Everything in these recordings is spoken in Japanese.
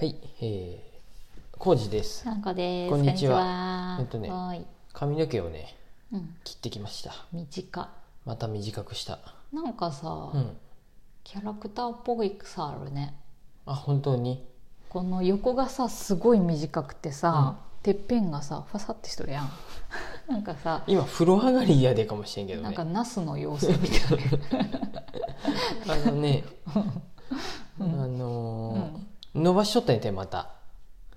はい、えー、コウジです。さんこです。こんにちはえっとね。髪の毛をね、うん。切ってきました。短また短くした。い。なんかさ、うん。キャラクターっぽいさあるね。あ、本当に？この横がさすごい短くてさ、てっぺんがさファサってしとるやん。なんかさ、今風呂上がりやでかもしれんけどねなんか。ナスの妖精みたいな。あのね、あのー伸ばしとったんやてまた。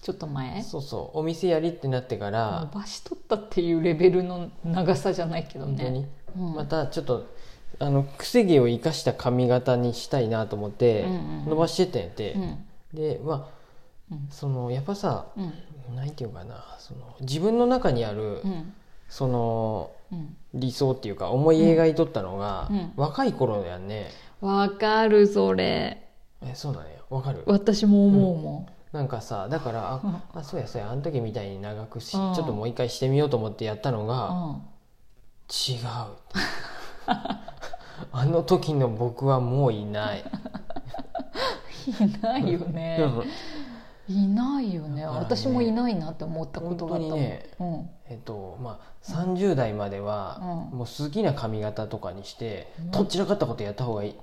ちょっと前？そうそう、お店やりってなってから伸、ばしとったっていうレベルの長さじゃないけど本当に？ね。うんまたちょっと。あの癖毛を生かした髪型にしたいなと思ってうんうんうん伸ばしてったんやて、うん。でまあうんそのやっぱさうん。何て言うかなその自分の中にある、うん。そのうん。理想っていうか思い描いとったのが、うんうん若い頃やんねわかるそれ。えそうなんやわかる？私も思うもん。なんかさだからうん。ああそうやそうやあの時みたいに長くし、うん。ちょっともう一回してみようと思ってやったのが、うん。違うあの時の僕はもういない、いないよね。いないよね。私もいないなって思ったことがあったねうん。えっとまあ30代までは、うん。もう好きな髪型とかにして、うん。とっちらかったことやった方がいい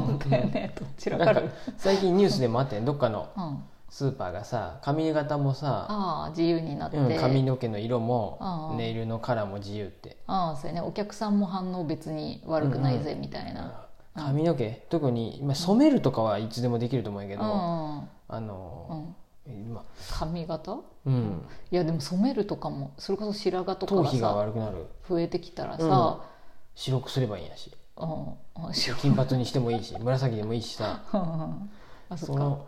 本当よね。どちらか。最近ニュースでもあってんどっかのうん。スーパーがさ髪型もさ、ああ自由になって。うん、髪の毛の色もああネイルのカラーも自由ってああそうやね。お客さんも反応別に悪くないぜみたいな。うん髪の毛特に今染めるとかはいつでもできると思うけど、うん。あうの、ん。今髪型？うんいやでも染めるとかもそれこそ白髪とかが頭皮がさ悪くなる増えてきたらさ、白くすればいいんやし金髪にしてもいいし紫でもいいしさあその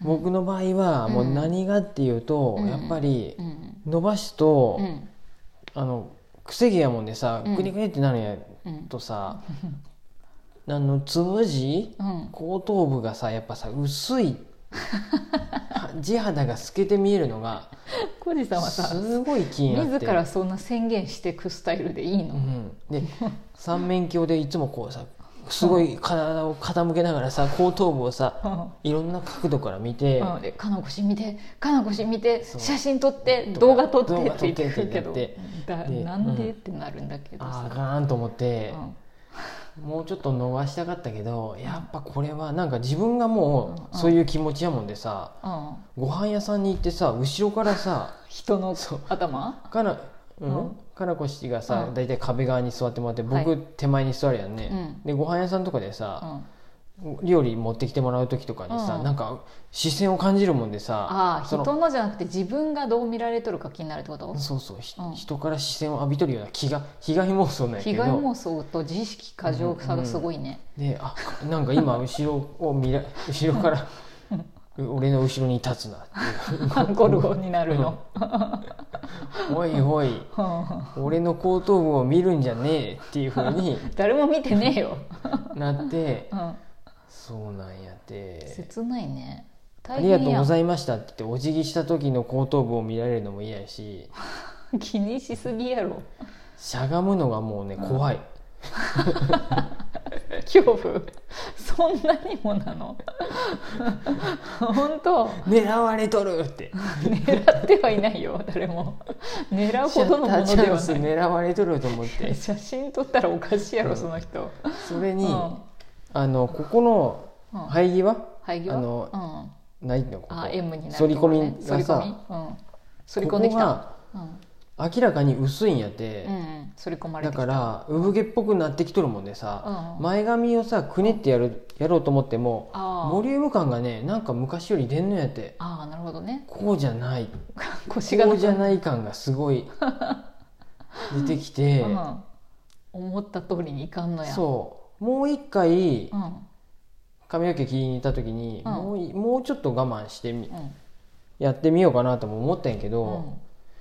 僕の場合はもう何がっていうと、うんやっぱりうん。伸ばすと、うん。あの癖毛やもんでさうんグニグニってなるんやうん。とさ、あのつむじうん。後頭部がさやっぱさ薄い地肌が透けて見えるのが小路さんはさすごい気になって自らそんな宣言していくスタイルでいいの、うん、で三面鏡でいつもこうさすごい体を傾けながらさ後頭部をさいろんな角度から見て、うん、で「かなこし見てかなこし見て写真撮って動画撮って」って言ってるけど。なんで、うんってなるんだけどああさ、かんと思ってう、んもうちょっと伸ばしたかったけどやっぱこれはなんか自分がもうん。うそういう気持ちやもんでさ、うん、ご飯屋さんに行ってさ後ろからさ人の頭？かな、うん？うん。かなこ氏がさうん。大体壁側に座ってもらって僕、はい。手前に座るやんね、うん。でご飯屋さんとかでうさ、ん、料理持ってきてもらう時とかにさ、うん。なんか視線を感じるもんでさああ人のじゃなくて自分がどう見られとるか気になるってこと？そうそう、ひうん。人から視線を浴びとるような気が被害妄想なんやけど。被害妄想と自意識過剰さがすごいね、であなんか今後ろを見ら 後ろから俺の後ろに立つなっていう。ゴルゴになるの、おいおい俺の後頭部を見るんじゃねえっていうふうに 誰も見てねえよ、なってうん、そうなんやって。切ないね。ありがとうごいざいましたって言ってお辞儀した時の後頭部を見られるのも嫌やし。気にしすぎやろ。しゃがむのがもうね怖い。恐怖。そんなにもなの？本当？狙われとるって。狙ってはいないよ誰も。狙うほどのものではない。狙われとると思って。写真撮ったらおかしいやろその人。それに、うんあのここのうん。生え際、廃業あのうん。ないのここあ M になる反り込み反り込み？がさうん。反り込んできた。明らかに薄いんやって、うんうん。反り込まれだから産毛っぽくなってきとるもんでさ、うん。前髪をさくねってやるやろうと思ってもあボリューム感がねなんか昔より出んのやって。ああなるほどね。こうじゃない。腰がこうじゃない感がすごい 出てきて、うん、思った通りにいかんのや。そうもう一回うん。髪の毛切りに行った時に、うん。もういもうちょっと我慢してみうん。やってみようかなとも思ったんやけど、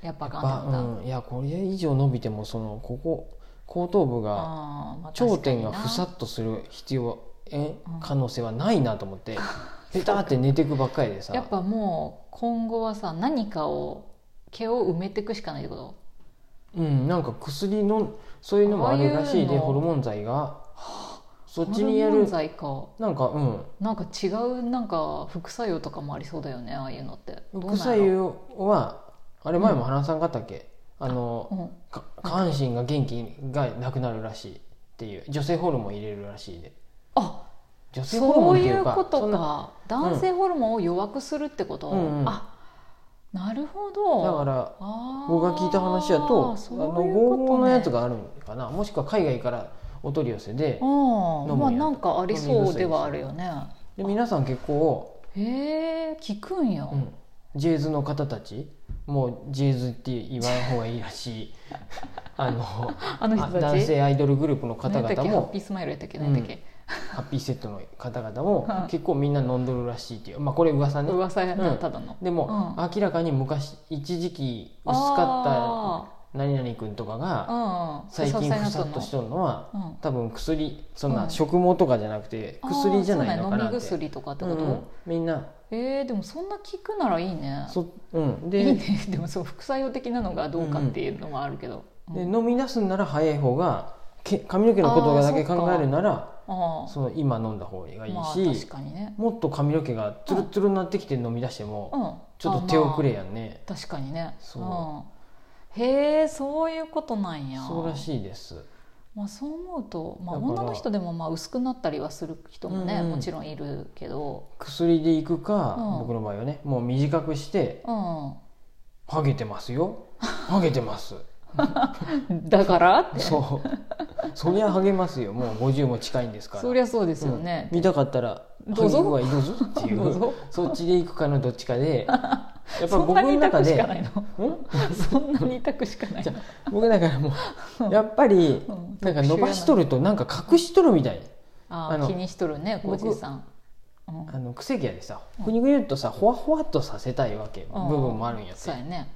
うん。やっぱやっガンってなったぱうん、いやこれ以上伸びてもそのここ後頭部が頂点がふさっとする必要えうん。可能性はないなと思って ペタって寝てくばっかりでさ。やっぱもう今後はさ何かを毛を埋めていくしかないってこと？うんなんか薬のそういうのもあるらしいでホルモン剤がそっちにやる。剤か。なんかうん。なんか違うなんか副作用とかもありそうだよねああいうのって。副作用はあれ前も話さんかったっけ、あのうん。か下半身が元気がなくなるらしいっていう。女性ホルモン入れるらしいで。あ女性ホルそうモンっていうかいうことか。男性ホルモンを弱くするってこと、うん。うんあなるほど。だから僕が聞いた話だとあそうの合法のやつがあるのかな？もしくは海外からお取り寄せでまあなんかありそうではあるよね。で皆さん結構、へえ聞くんや、うん、ジェイズの方たちもうジェイズって言わん方がいいらしい。あのあの男性アイドルグループの方何やったっけハッ々もピースマイルやったっけ？何やったっけ、ハッピーセットの方々も うん。結構みんな飲んどるらしいっていう。まあこれ噂ね。噂やな、うん。ただの。でも、うん。明らかに昔一時期薄かあった何々君とかが最近ふさっとしとるのは多分薬そんな食毛とかじゃなくて薬じゃないのかなって。そうなんや。飲み薬とかってこと、うんみんな。えー、でもそんな聞くならいいね。そ、うん、いいでね。でもそう副作用的なのがどうかっていうのはあるけど、でうん。飲み出すんなら早い方がけ髪の毛のことだけ考えるならあその今飲んだ方がいいあまあし、確かにね。もっと髪の毛がツルツルになってきて飲み出しても、うん。ちょっと手遅れや、やんね、まあ。確かにね。そう。うん、へえそういうことなんや。そうらしいです。まあ、そう思うと、まあ、女の人でもまあ薄くなったりはする人もね、うん。うんもちろんいるけど、薬でいくか、うん。僕の場合はねもう短くしてうん、「ハゲてますよ。ハゲてます」だから？って。そう。そりゃハゲますよ。もう50も近いんですから。そりゃそうですよね、うん。見たかったらどうぞ。ハゲ具合どうぞっていう。そっちでいくかのどっちかでやっぱ僕の中でそんなに痛くしかないの。僕だからもうやっぱりうん。なんか伸ばしとるとなんか隠しとるみたい。あ気にしとるね僕浩司さん、うん。あの癖毛やでさうん。ぐにゅぐにゅっとさほわほわっとさせたいわけ。うん。部分もあるんやって。そうやね。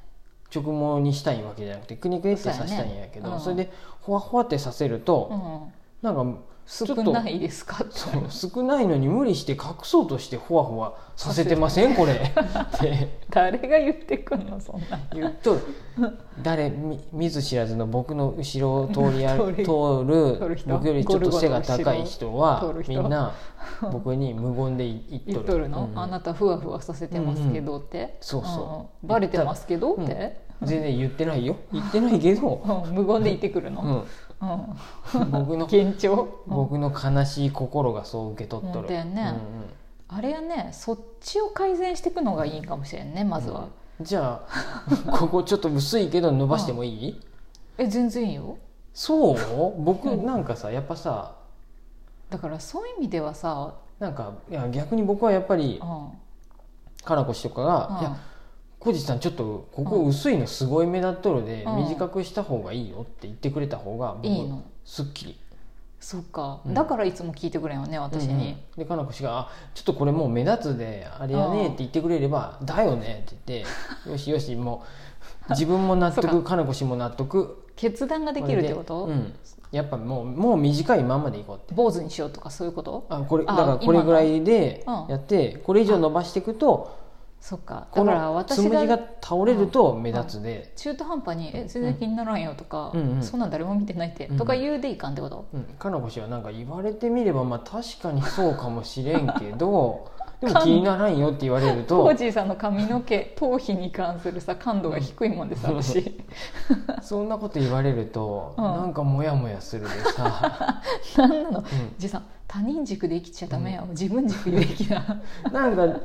直毛にしたいわけじゃなくてくにくにってさせたいんやけどそれでほわほわってさせるとうん。なんか少ないですか？そう少ないのに無理して隠そうとしてほわほわさせてません？これ。誰が言ってくんの？そんな。言っとる。誰？み見ず知らずの僕の後ろを通りあ通る僕よりちょっと背が高い人はみんな僕に無言で言言っとるの、うん。あなたふわふわさせてますけどって、そうそう。ん。バレてますけどっうん。て、全然言ってないよ。言ってないけど、う ん無言で言ってくるの、うん、うん。僕の幻聴、うん。僕の悲しい心がそう受け取っとる。本当やね。あれはねそっちを改善していくのがいいかもしれんねまずは、うん。じゃあ ここちょっと薄いけど伸ばしてもいい、え全然いいよ。そう？僕なんかさやっぱさだからそういう意味ではさ、なんかいや逆に僕はやっぱりうん。かなこ氏とかが「いや小路さんちょっとここ薄いのすごい目立っとるで、うん。短くした方がいいよ」って言ってくれた方が僕いいの。すっきり。そっか、うん。だからいつも聞いてくれんよね私に、うんうん。でかなこ氏があ「ちょっとこれもう目立つであれやね」って言ってくれれば「だよね」って言って「よしよしもう自分も納得か。なこ氏も納得。決断ができるってこと、うん、やっぱもうもう短いまんまでいこうって。坊主にしようとかそういうこと？あこれだあからこれぐらいでやってこれ以上伸ばしていくとそっか。だこからの私がが倒れると目立つで、中途半端に「え全然気にならんよ」とか、うん。うんそんなん誰も見てないって」うんとか言うでいかんってこと、うん、かなこ氏はなんか言われてみればまあ確かにそうかもしれんけど でも気にならんよって言われるコとージーさんの髪の毛頭皮に関するさ感度が低いもんでさうん。私。そんなこと言われると、うん。なんかモヤモヤするでさ、何なの？うじいさん他人軸で生きちゃダメや、自分軸で生きな、ん、なんか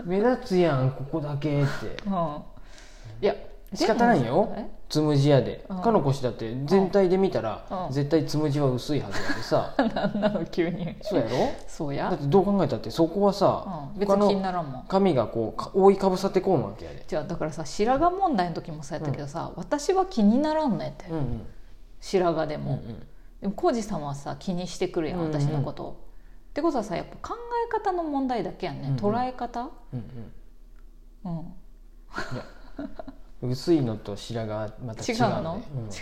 目立つやんここだけって。うん、いや仕方ないよ。え？つむじやで、うん。かのこ氏だって全体で見たら、うん。絶対つむじは薄いはずやでさ。何なの急に。そうやろ？そうや。だってどう考えたってそこはさ、うん、別他に気にのならんもん。髪がこうか覆いかぶさってこんわけやで、じゃあだからさ白髪問題の時もそうやったけどさ、私は気にならんねって、うんうん。白髪でも、うんうん。でも浩二さんはさ気にしてくるやんうんうん。私のこと、ってことはさやっぱ考え方の問題だけやんね、うんうん。捉え方？うんうん。うん。薄いのと白髪はまた違違うの？うの、で、うん違う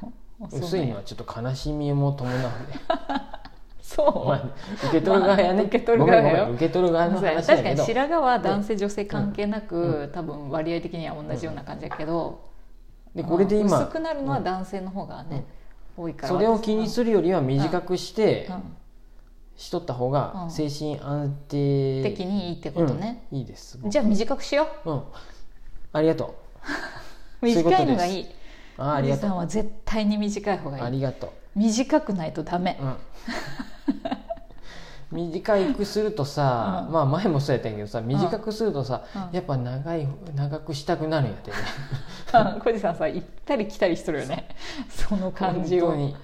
の薄いのはちょっと悲しみも伴うね。そう、まあ受け取る側やね、まあ受け取る側よ。受け取る側の話確かに白髪は男性女性関係なく、う多分割合的には同じような感じだけど、でこれでうん今薄くなるのは男性の方がね、多いからそれを気にするよりは短くして、うんしとった方うん。が精神安定的にいいってことね、うん。いいです。じゃあ短くしよう。ん。ありがとう。短いのがいい。うあありがとさんは絶対に短い方がいい。ありがとう。短くないとダメ、うん。短くするとさ、うん。まあ前もそうやったんやけどさ短くするとさ、うん。やっぱ長い長くしたくなるんやって。ね 小路さんさ行ったり来たりしとるよね。その感じを。本当に、い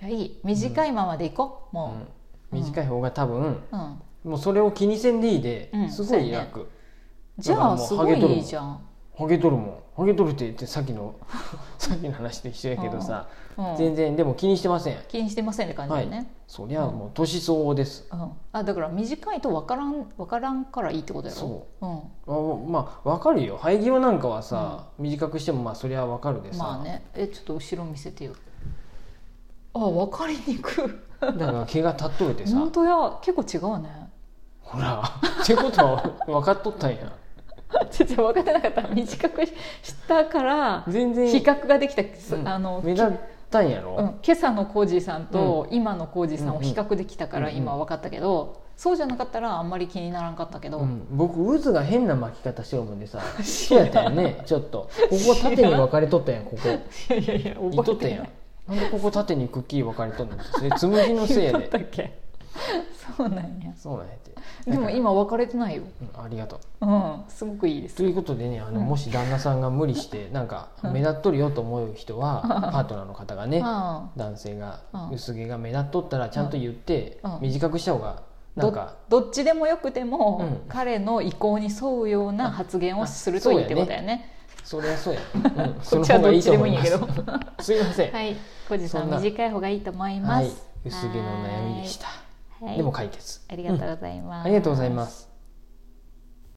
やいい。短いままで行こう。もうん短い方が多分う、うん。もうそれを気にせんでいいで、うんすごい楽、じゃあすごいいいじゃん、ハゲとるもん。ハゲとるって言ってさっきの さっきの話と一緒やけどさ、うん、全然でも気にしてません。気にしてませんって感じだよね、そりゃもう年相応です、うん。あだから短いと分からん分からんからいいってことやろ、そう。ん、あまあわかるよ。生え際なんかはさ、短くしてもまあそりゃわかるでさ、まあね。えちょっと後ろ見せてよあ分かりにくい。だから毛が立っとるってさ。本当や。結構違うね。ほら。ってことは分かっとったんや。ちょっと分かってなかった。短くしたから全然。比較ができた、うん。あの目立ったんやろ、うん、今朝のコージーさんと今のコージーさんを比較できたからうんうん。今分かったけど、そうじゃなかったらあんまり気にならんかったけど、うん僕渦が変な巻き方してるもんでさ。そうやったよねちょっと。ここ縦に分かれとったやんここ。いやいやいやいっとったやんなんでここ縦にくっきり分かれとんの？それつむじのせいや だっでたっけ？そうなんや。そうなんやって。でも今分かれてないよ。うんありがとう。うんすごくいいです。ということでねあの、うん。もし旦那さんが無理してなんか目立っとるよと思う人は、パートナーの方がね、うん。男性がうん。薄毛が目立っとったらちゃんと言って、うん。短くした方がなんかどどっちでもよくても、うん。彼の意向に沿うような発言をするといいってことだよねそりゃそうや、うん、こっちはどっちでもいいんやけど。す すいません、はい。小路さん短い方がいいと思います、はい、薄毛の悩みでした。はい。でも解決。ありがとうございます、ありがとうございます